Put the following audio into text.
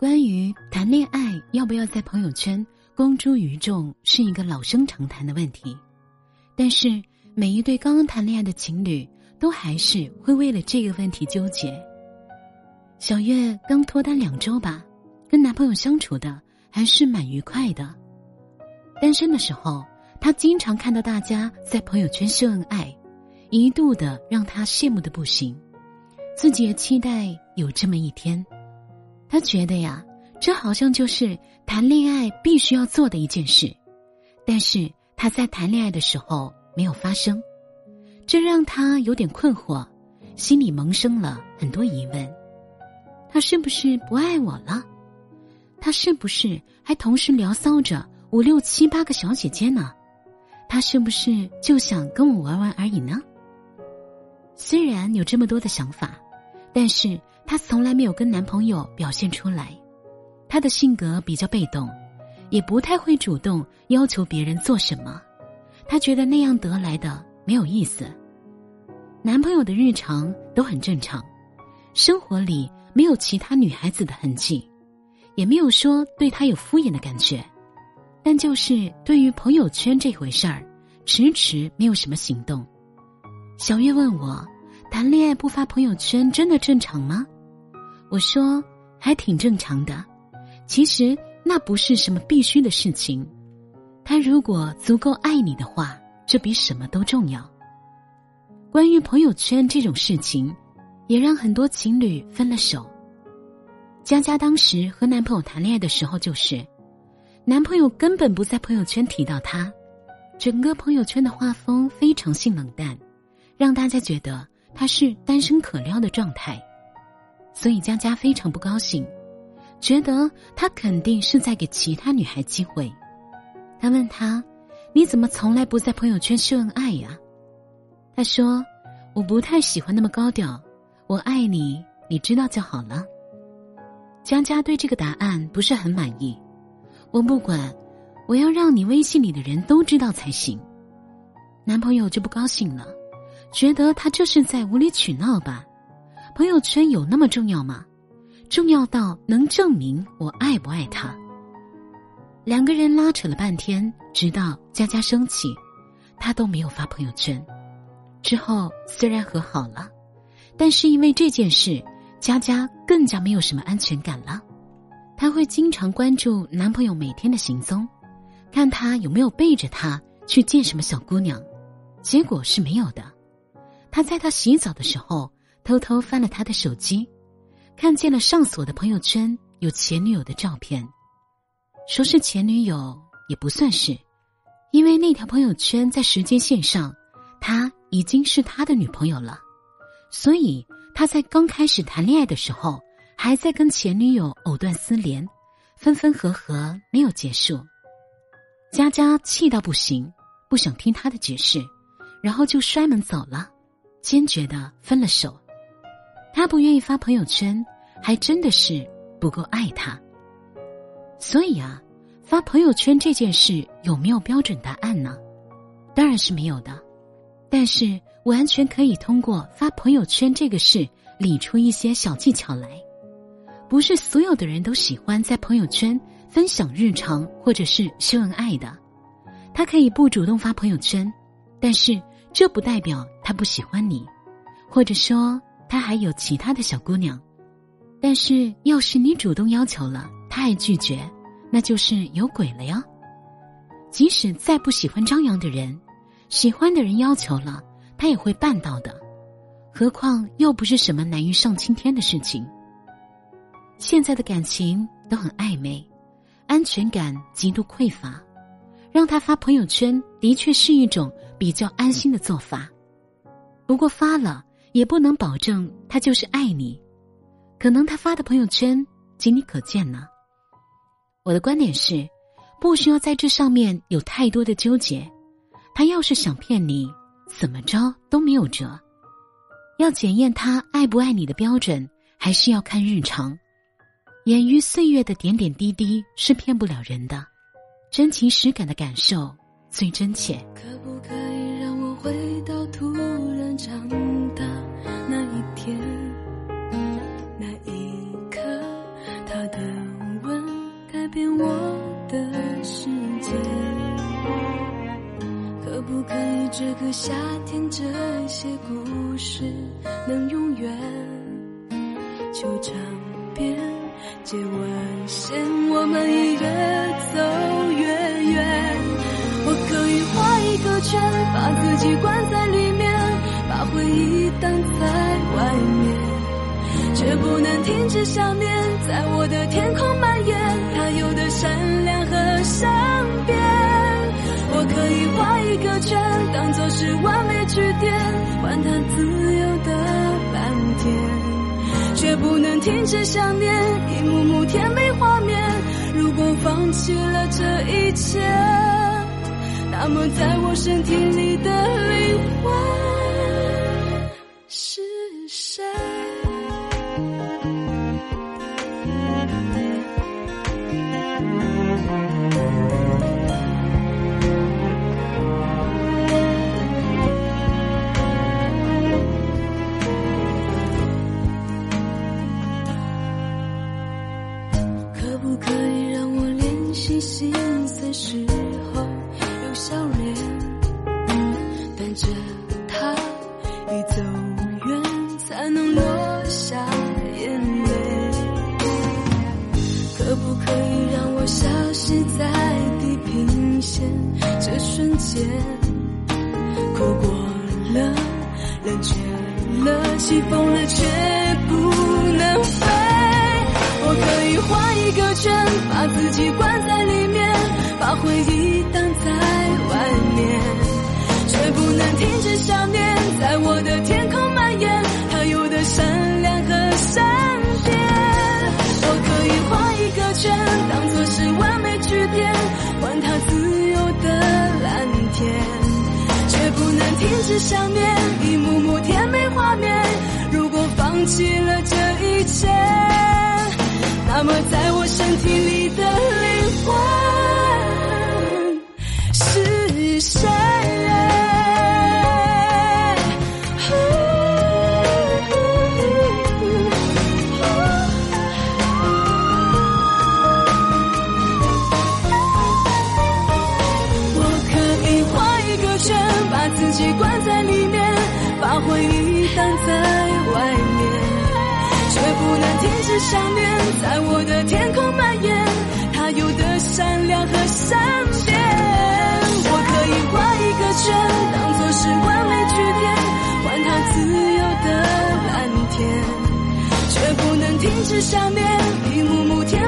关于谈恋爱要不要在朋友圈公诸于众，是一个老生常谈的问题。但是每一对刚刚谈恋爱的情侣，都还是会为了这个问题纠结。小月刚脱单两周吧，跟男朋友相处的还是蛮愉快的。单身的时候，她经常看到大家在朋友圈秀恩爱，一度的让她羡慕的不行，自己也期待有这么一天。他觉得呀，这好像就是谈恋爱必须要做的一件事，但是他在谈恋爱的时候没有发生，这让他有点困惑，心里萌生了很多疑问：他是不是不爱我了？他是不是还同时聊骚着五六七八个小姐姐呢？他是不是就想跟我玩玩而已呢？虽然有这么多的想法，但是。她从来没有跟男朋友表现出来，她的性格比较被动，也不太会主动要求别人做什么。她觉得那样得来的没有意思。男朋友的日常都很正常，生活里没有其他女孩子的痕迹，也没有说对她有敷衍的感觉，但就是对于朋友圈这回事儿，迟迟没有什么行动。小月问我，谈恋爱不发朋友圈真的正常吗？我说，还挺正常的。其实那不是什么必须的事情。他如果足够爱你的话，这比什么都重要。关于朋友圈这种事情，也让很多情侣分了手。佳佳当时和男朋友谈恋爱的时候，就是男朋友根本不在朋友圈提到他，整个朋友圈的画风非常性冷淡，让大家觉得他是单身可撩的状态。所以佳佳非常不高兴，觉得他肯定是在给其他女孩机会。他问他：“你怎么从来不在朋友圈秀恩爱呀？”他说：“我不太喜欢那么高调，我爱你，你知道就好了。”佳佳对这个答案不是很满意。我不管，我要让你微信里的人都知道才行。男朋友就不高兴了，觉得他这是在无理取闹吧。朋友圈有那么重要吗？重要到能证明我爱不爱他？两个人拉扯了半天，直到佳佳生气，他都没有发朋友圈。之后虽然和好了，但是因为这件事，佳佳更加没有什么安全感了。她会经常关注男朋友每天的行踪，看他有没有背着她去见什么小姑娘，结果是没有的。他在他洗澡的时候。偷偷翻了他的手机，看见了上锁的朋友圈有前女友的照片。说是前女友也不算是，因为那条朋友圈在时间线上，他已经是他的女朋友了。所以他在刚开始谈恋爱的时候，还在跟前女友藕断丝连，分分合合没有结束。佳佳气到不行，不想听他的解释，然后就摔门走了，坚决的分了手。他不愿意发朋友圈，还真的是不够爱他。所以啊，发朋友圈这件事有没有标准答案呢？当然是没有的。但是完全可以通过发朋友圈这个事理出一些小技巧来。不是所有的人都喜欢在朋友圈分享日常或者是秀恩爱的。他可以不主动发朋友圈，但是这不代表他不喜欢你，或者说。他还有其他的小姑娘，但是要是你主动要求了，他还拒绝，那就是有鬼了呀。即使再不喜欢张扬的人，喜欢的人要求了，他也会办到的。何况又不是什么难于上青天的事情。现在的感情都很暧昧，安全感极度匮乏，让他发朋友圈的确是一种比较安心的做法。不过发了。也不能保证他就是爱你，可能他发的朋友圈仅你可见呢。我的观点是，不需要在这上面有太多的纠结。他要是想骗你，怎么着都没有辙。要检验他爱不爱你的标准，还是要看日常。掩于岁月的点点滴滴是骗不了人的，真情实感的感受最真切，可不可以让我回到突然长大那一天，那一刻，他的吻改变我的世界，可不可以这个夏天，这些故事能永远？球场边界外线，我们已越走越远。一个圈，把自己关在里面，把回忆挡在外面，却不能停止想念，在我的天空蔓延，它有的善良和善变。我可以画一个圈，当作是完美句点，换它自由的蓝天，却不能停止想念，一幕幕甜美画面。那么，在我身体里的灵魂。着他一走远，才能落下眼泪。可不可以让我消失在地平线？这瞬间，哭过了，冷却了，起风了，却不能飞。我可以画一个圈，把自己关在里面，把回忆挡在。外面，能停止想念，在我的天空蔓延，它有的善良和善变。我可以画一个圈，当作是完美句点，换它自由的蓝天，却不能停止想念，一幕幕甜美画面。如果放弃了这一切，那么在我身体里的灵魂在外面，却不能停止想念，在我的天空蔓延，它有的善良和善变。我可以画一个圈，当作是完美句点，换它自由的蓝天，却不能停止想念，一幕幕天